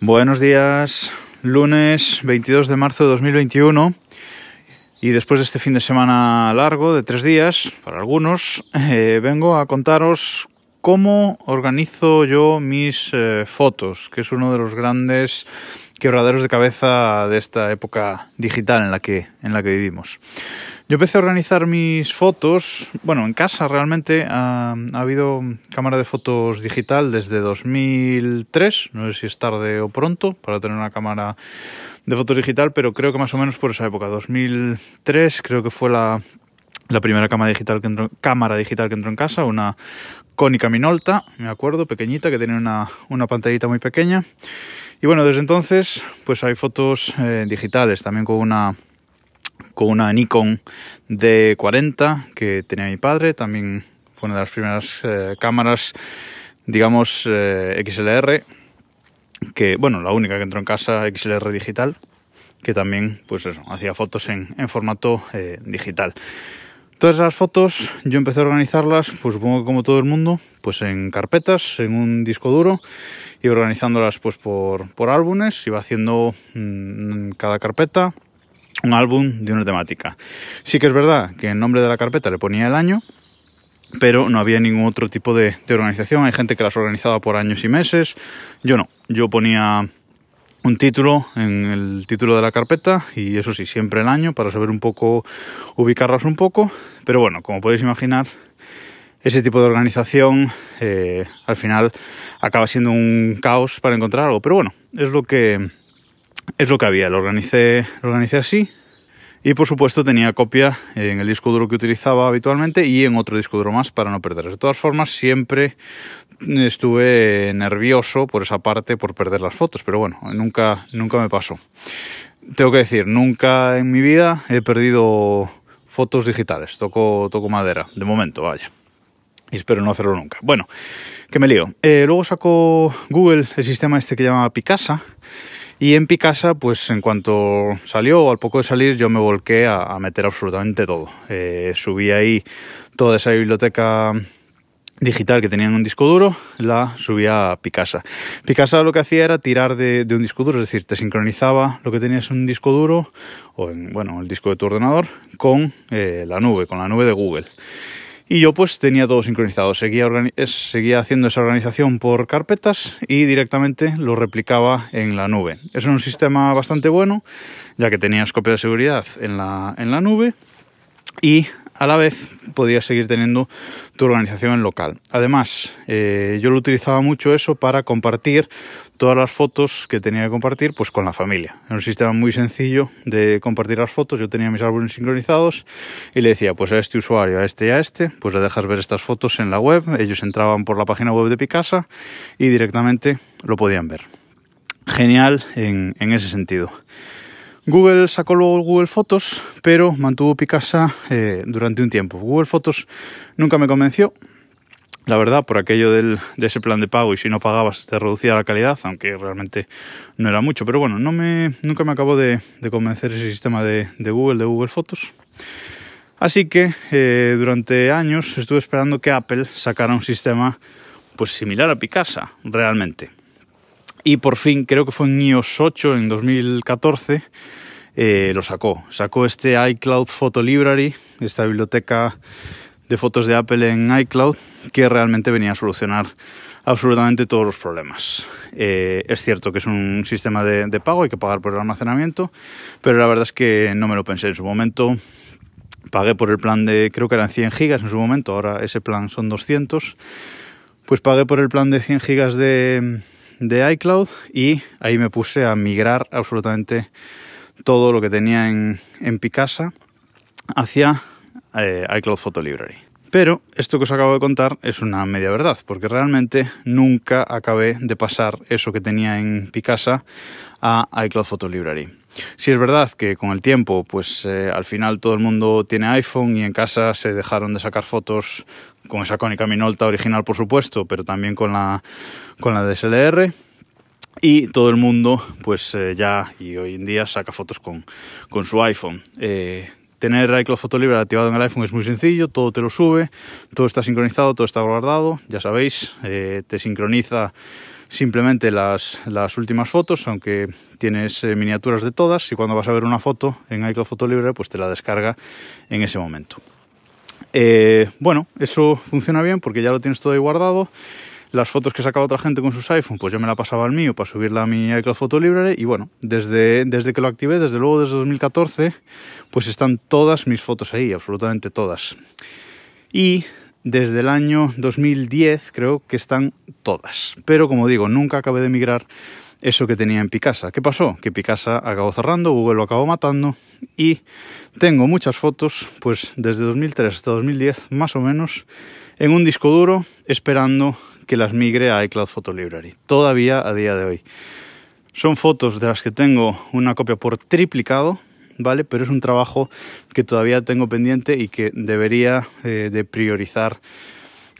Buenos días, lunes 22 de marzo de 2021 y después de este fin de semana largo de tres días, para algunos, eh, vengo a contaros cómo organizo yo mis eh, fotos, que es uno de los grandes quebraderos de cabeza de esta época digital en la que, en la que vivimos. Yo empecé a organizar mis fotos, bueno, en casa realmente ha, habido cámara de fotos digital desde 2003, no sé si es tarde o pronto para tener una cámara de fotos digital, pero creo que más o menos por esa época, 2003 creo que fue la, la primera cámara digital, que entró, cámara digital que entró en casa, una cónica Minolta, me acuerdo, pequeñita, que tenía una, una pantallita muy pequeña. Y bueno, desde entonces pues hay fotos eh, digitales, también con una con una Nikon D40 que tenía mi padre, también fue una de las primeras eh, cámaras, digamos, eh, XLR, que, bueno, la única que entró en casa XLR digital, que también, pues eso, hacía fotos en, en formato eh, digital. Todas esas fotos yo empecé a organizarlas, pues supongo que como todo el mundo, pues en carpetas, en un disco duro, y organizándolas pues por, por álbumes, iba haciendo mmm, cada carpeta un álbum de una temática. Sí que es verdad que en nombre de la carpeta le ponía el año, pero no había ningún otro tipo de, de, organización. Hay gente que las organizaba por años y meses. Yo no. Yo ponía un título en el título de la carpeta y eso sí, siempre el año para saber un poco, ubicarlas un poco. Pero bueno, como podéis imaginar, ese tipo de organización eh, al final acaba siendo un caos para encontrar algo. Pero bueno, es lo que es lo que había, lo organicé, lo así y por supuesto tenía copia en el disco duro que utilizaba habitualmente y en otro disco duro más para no perder. De todas formas, siempre estuve nervioso por esa parte, por perder las fotos, pero bueno, nunca, nunca me pasó. Tengo que decir, nunca en mi vida he perdido fotos digitales, toco, toco madera, de momento, vaya. Y espero no hacerlo nunca. Bueno, que me lío. Eh, luego sacó Google el sistema este que llama Picasa y en Picasa, pues en cuanto salió o al poco de salir, yo me volqué a, meter absolutamente todo. Eh, subí ahí toda esa biblioteca digital que tenía en un disco duro, la subía a Picasa. Picasa lo que hacía era tirar de, de, un disco duro, es decir, te sincronizaba lo que tenías en un disco duro o en, bueno, el disco de tu ordenador con eh, la nube, con la nube de Google. Y yo pues tenía todo sincronizado, seguía, seguía haciendo esa organización por carpetas y directamente lo replicaba en la nube. Es un sistema bastante bueno, ya que tenías copia de seguridad en la, en la nube y a la vez podías seguir teniendo tu organización en local. Además, eh, yo lo utilizaba mucho eso para compartir todas las fotos que tenía que compartir pues con la familia. Era un sistema muy sencillo de compartir las fotos. Yo tenía mis álbumes sincronizados y le decía pues a este usuario, a este y a este, pues le dejas ver estas fotos en la web. Ellos entraban por la página web de Picasa y directamente lo podían ver. Genial en, en ese sentido. Google sacó luego Google Fotos, pero mantuvo Picasa eh, durante un tiempo. Google Fotos nunca me convenció, la verdad, por aquello de ese plan de pago y si no pagabas te reducía la calidad, aunque realmente no era mucho. Pero bueno, no me, nunca me acabó de, convencer ese sistema de, de, Google, de Google Fotos. Así que eh, durante años estuve esperando que Apple sacara un sistema pues similar a Picasa, realmente. Y por fin, creo que fue en iOS 8, en 2014, eh, lo sacó. Sacó este iCloud Photo Library, esta biblioteca de fotos de Apple en iCloud, que realmente venía a solucionar absolutamente todos los problemas. Eh, es cierto que es un sistema de, pago, hay que pagar por el almacenamiento, pero la verdad es que no me lo pensé en su momento. Pagué por el plan de, creo que eran 100 gigas en su momento, ahora ese plan son 200. Pues pagué por el plan de 100 gigas de, de iCloud y ahí me puse a migrar absolutamente todo lo que tenía en, en Picasa hacia eh, iCloud Photo Library. Pero esto que os acabo de contar es una media verdad, porque realmente nunca acabé de pasar eso que tenía en Picasa a iCloud Photo Library. Si es verdad que con el tiempo, pues eh, al final todo el mundo tiene iPhone y en casa se dejaron de sacar fotos con esa cónica Minolta original, por supuesto, pero también con la, con la DSLR. Y todo el mundo, pues eh, ya y hoy en día saca fotos con, con su iPhone. Eh, tener iCloud Photo Library activado en el iPhone es muy sencillo, todo te lo sube, todo está sincronizado, todo está guardado, ya sabéis, eh, te sincroniza simplemente las, últimas fotos, aunque tienes eh, miniaturas de todas y cuando vas a ver una foto en iCloud Photo Libre, pues te la descarga en ese momento. Eh, bueno, eso funciona bien porque ya lo tienes todo ahí guardado. Las fotos que sacaba otra gente con sus iPhone, pues yo me la pasaba al mío para subirla a mi iCloud Photo Library y bueno, desde, desde que lo activé, desde luego desde 2014, pues están todas mis fotos ahí, absolutamente todas. Y desde el año 2010 creo que están todas. Pero como digo, nunca acabé de migrar eso que tenía en Picasa. ¿Qué pasó? Que Picasa acabó cerrando, Google lo acabó matando y tengo muchas fotos, pues desde 2003 hasta 2010 más o menos, en un disco duro esperando que las migre a iCloud Photo Library. Todavía a día de hoy. Son fotos de las que tengo una copia por triplicado, ¿vale? Pero es un trabajo que todavía tengo pendiente y que debería eh, de priorizar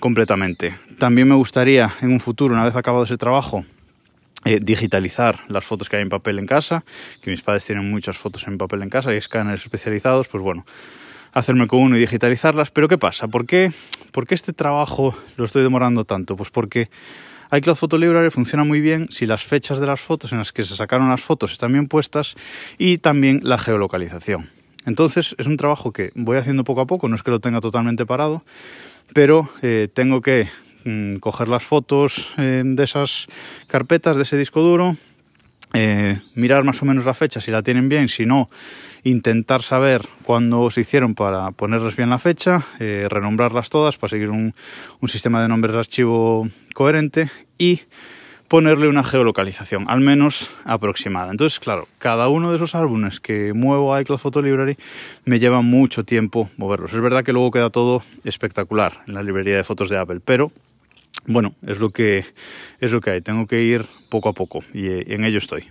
completamente. También me gustaría en un futuro, una vez acabado ese trabajo, eh, digitalizar las fotos que hay en papel en casa, que mis padres tienen muchas fotos en papel en casa y escáneres especializados, pues bueno, hacerme con uno y digitalizarlas. Pero ¿qué pasa? ¿Por qué, ¿Por qué este trabajo lo estoy demorando tanto? Pues porque iCloud Photo Library funciona muy bien si las fechas de las fotos en las que se sacaron las fotos están bien puestas y también la geolocalización. Entonces es un trabajo que voy haciendo poco a poco, no es que lo tenga totalmente parado, pero eh, tengo que mm, coger las fotos eh, de esas carpetas, de ese disco duro, eh, mirar más o menos la fecha, si la tienen bien, si no, intentar saber cuándo se hicieron para ponerles bien la fecha, eh, renombrarlas todas para seguir un, un, sistema de nombres de archivo coherente y ponerle una geolocalización, al menos aproximada. Entonces, claro, cada uno de esos álbumes que muevo a iCloud Photo Library me lleva mucho tiempo moverlos. Es verdad que luego queda todo espectacular en la librería de fotos de Apple, pero bueno, es lo que, es lo que hay. Tengo que ir poco a poco y eh, en ello estoy.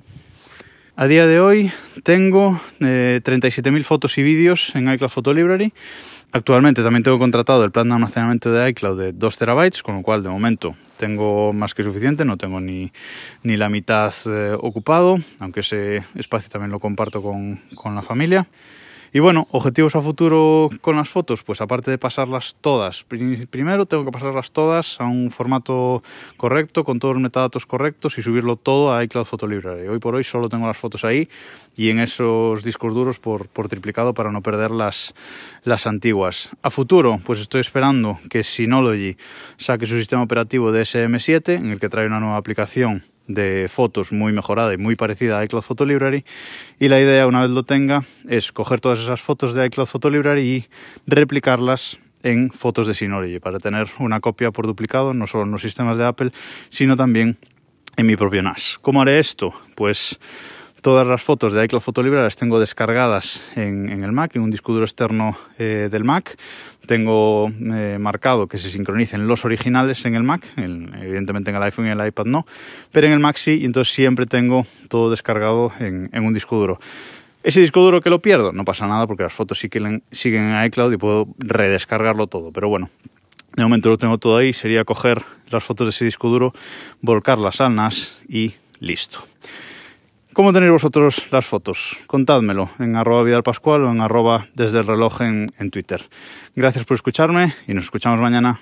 A día de hoy tengo eh, 37.000 fotos y vídeos en iCloud Photo Library. Actualmente también tengo contratado el plan de almacenamiento de iCloud de 2 terabytes, con lo cual de momento tengo más que suficiente, no tengo ni, ni la mitad eh, ocupado, aunque ese espacio también lo comparto con, con la familia. Y bueno, objetivos a futuro con las fotos, pues aparte de pasarlas todas, primero tengo que pasarlas todas a un formato correcto, con todos los metadatos correctos y subirlo todo a iCloud Photo Library. Hoy por hoy solo tengo las fotos ahí y en esos discos duros por, triplicado para no perder las, las antiguas. A futuro, pues estoy esperando que Synology saque su sistema operativo de SM7, en el que trae una nueva aplicación de fotos muy mejorada y muy parecida a iCloud Photo Library y la idea una vez lo tenga es coger todas esas fotos de iCloud Photo Library y replicarlas en fotos de Synology para tener una copia por duplicado no solo en los sistemas de Apple sino también en mi propio NAS. ¿Cómo haré esto? Pues todas las fotos de iCloud Photo Library las tengo descargadas en, el Mac, en un disco duro externo eh, del Mac tengo eh, marcado que se sincronicen los originales en el Mac, evidentemente en el iPhone y en el iPad no, pero en el Mac sí, y entonces siempre tengo todo descargado en, un disco duro. Ese disco duro que lo pierdo, no pasa nada porque las fotos siguen, siguen en iCloud y puedo redescargarlo todo, pero bueno, de momento lo tengo todo ahí, sería coger las fotos de ese disco duro, volcarlas al NAS y listo. ¿Cómo tenéis vosotros las fotos? Contádmelo en arroba vidalpascual o en arroba desde el reloj en, en Twitter. Gracias por escucharme y nos escuchamos mañana.